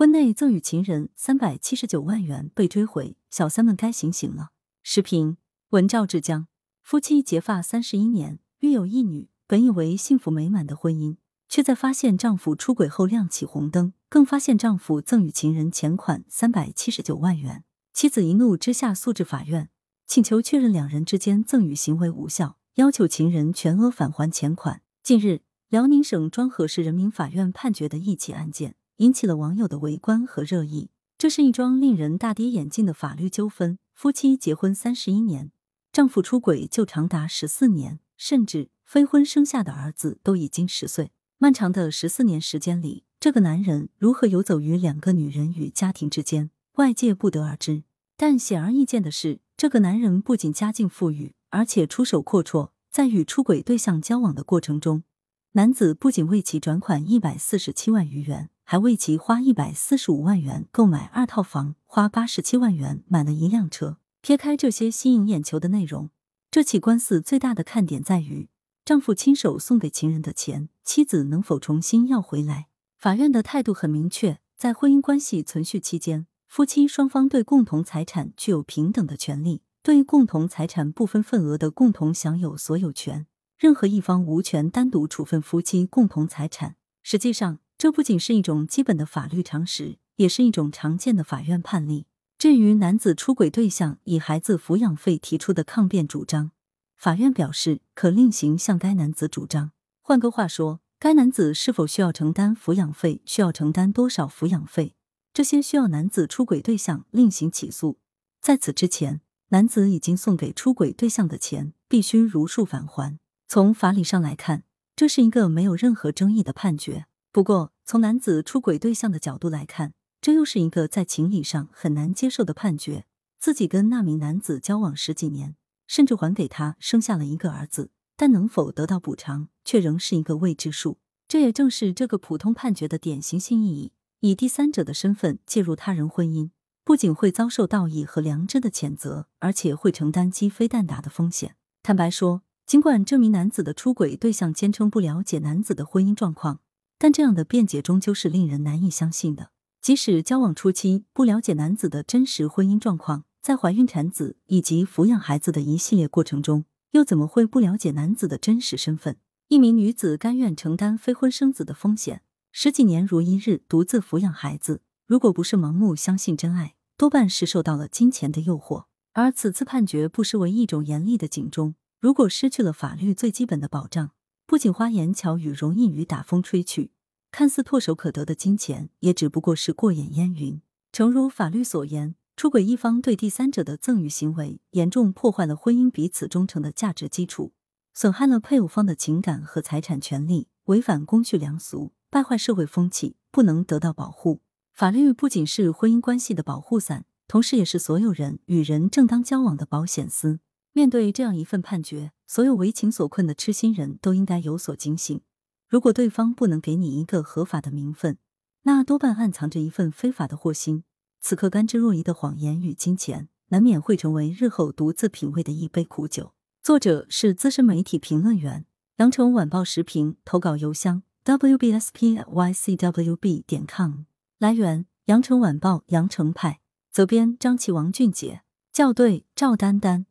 婚内赠与情人三百七十九万元被追回，小三们该醒醒了。时评：文赵志江，夫妻结发三十一年，育有一女，本以为幸福美满的婚姻，却在发现丈夫出轨后亮起红灯，更发现丈夫赠与情人钱款三百七十九万元。妻子一怒之下诉至法院，请求确认两人之间赠与行为无效，要求情人全额返还钱款。近日，辽宁省庄河市人民法院判决的一起案件。引起了网友的围观和热议。这是一桩令人大跌眼镜的法律纠纷。夫妻结婚三十一年，丈夫出轨就长达十四年，甚至非婚生下的儿子都已经十岁。漫长的十四年时间里，这个男人如何游走于两个女人与家庭之间，外界不得而知。但显而易见的是，这个男人不仅家境富裕，而且出手阔绰。在与出轨对象交往的过程中，男子不仅为其转款一百四十七万余元。还为其花一百四十五万元购买二套房，花八十七万元买了一辆车。撇开这些吸引眼球的内容，这起官司最大的看点在于丈夫亲手送给情人的钱，妻子能否重新要回来？法院的态度很明确，在婚姻关系存续期间，夫妻双方对共同财产具有平等的权利，对共同财产不分份额的共同享有所有权，任何一方无权单独处分夫妻共同财产。实际上，这不仅是一种基本的法律常识，也是一种常见的法院判例。至于男子出轨对象以孩子抚养费提出的抗辩主张，法院表示可另行向该男子主张。换个话说，该男子是否需要承担抚养费，需要承担多少抚养费，这些需要男子出轨对象另行起诉。在此之前，男子已经送给出轨对象的钱必须如数返还。从法理上来看，这是一个没有任何争议的判决。不过，从男子出轨对象的角度来看，这又是一个在情理上很难接受的判决。自己跟那名男子交往十几年，甚至还给他生下了一个儿子，但能否得到补偿，却仍是一个未知数。这也正是这个普通判决的典型性意义：以第三者的身份介入他人婚姻，不仅会遭受道义和良知的谴责，而且会承担鸡飞蛋打的风险。坦白说，尽管这名男子的出轨对象坚称不了解男子的婚姻状况。但这样的辩解终究是令人难以相信的。即使交往初期不了解男子的真实婚姻状况，在怀孕、产子以及抚养孩子的一系列过程中，又怎么会不了解男子的真实身份？一名女子甘愿承担非婚生子的风险，十几年如一日独自抚养孩子，如果不是盲目相信真爱，多半是受到了金钱的诱惑。而此次判决不失为一种严厉的警钟：如果失去了法律最基本的保障，不仅花言巧语容易与打风吹去，看似唾手可得的金钱也只不过是过眼烟云。诚如法律所言，出轨一方对第三者的赠与行为，严重破坏了婚姻彼此忠诚的价值基础，损害了配偶方的情感和财产权利，违反公序良俗，败坏社会风气，不能得到保护。法律不仅是婚姻关系的保护伞，同时也是所有人与人正当交往的保险丝。面对这样一份判决，所有为情所困的痴心人都应该有所警醒。如果对方不能给你一个合法的名分，那多半暗藏着一份非法的祸心。此刻甘之若饴的谎言与金钱，难免会成为日后独自品味的一杯苦酒。作者是资深媒体评论员，羊城晚报时评投稿邮箱 wbspycwb 点 com。来源：羊城晚报羊城派，责编：张琪、王俊杰，校对：赵丹丹。